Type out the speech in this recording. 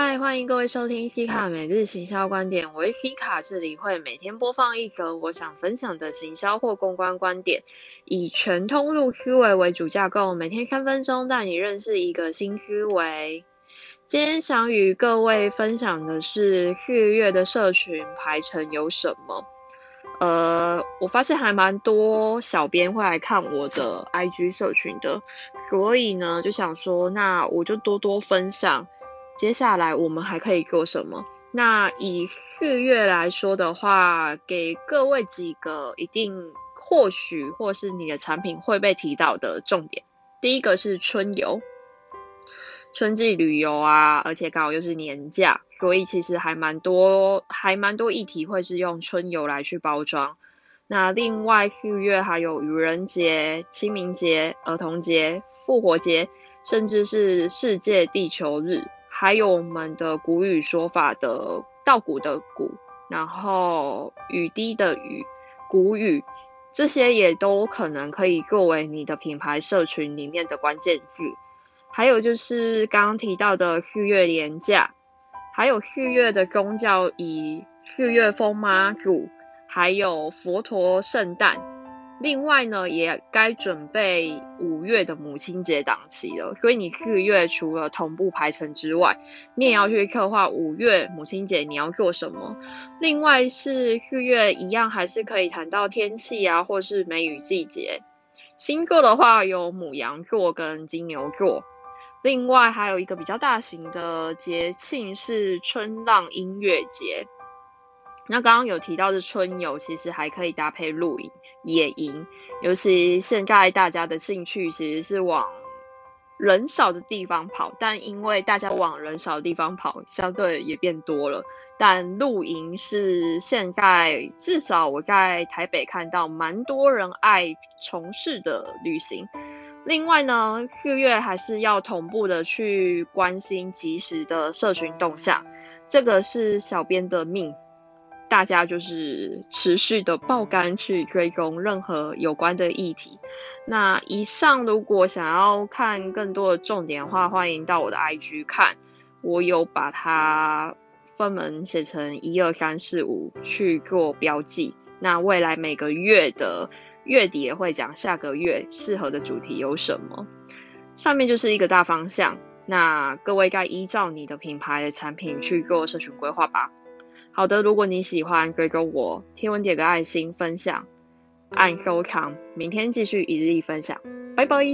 嗨，欢迎各位收听西卡每日行销观点，我是西卡，这里会每天播放一则我想分享的行销或公关观点，以全通路思维为主架构，每天三分钟带你认识一个新思维。今天想与各位分享的是四月的社群排程有什么？呃，我发现还蛮多小编会来看我的 IG 社群的，所以呢就想说，那我就多多分享。接下来我们还可以做什么？那以四月来说的话，给各位几个一定或许或是你的产品会被提到的重点。第一个是春游，春季旅游啊，而且刚好又是年假，所以其实还蛮多，还蛮多议题会是用春游来去包装。那另外四月还有愚人节、清明节、儿童节、复活节，甚至是世界地球日。还有我们的古语说法的稻谷的谷，然后雨滴的雨，谷雨，这些也都可能可以作为你的品牌社群里面的关键字。还有就是刚刚提到的四月连假，还有四月的宗教以四月风妈祖，还有佛陀圣诞。另外呢，也该准备五月的母亲节档期了，所以你四月除了同步排程之外，你也要去策划五月母亲节你要做什么。另外是四月一样，还是可以谈到天气啊，或是梅雨季节。星座的话有母羊座跟金牛座，另外还有一个比较大型的节庆是春浪音乐节。那刚刚有提到的春游，其实还可以搭配露营、野营，尤其现在大家的兴趣其实是往人少的地方跑，但因为大家往人少的地方跑，相对也变多了。但露营是现在至少我在台北看到蛮多人爱从事的旅行。另外呢，四月还是要同步的去关心及时的社群动向，这个是小编的命。大家就是持续的爆肝去追踪任何有关的议题。那以上如果想要看更多的重点话，欢迎到我的 IG 看，我有把它分门写成一二三四五去做标记。那未来每个月的月底也会讲下个月适合的主题有什么。上面就是一个大方向，那各位该依照你的品牌的产品去做社群规划吧。好的，如果你喜欢，追踪我，贴文点个爱心，分享，按收藏，明天继续一日一分享，拜拜。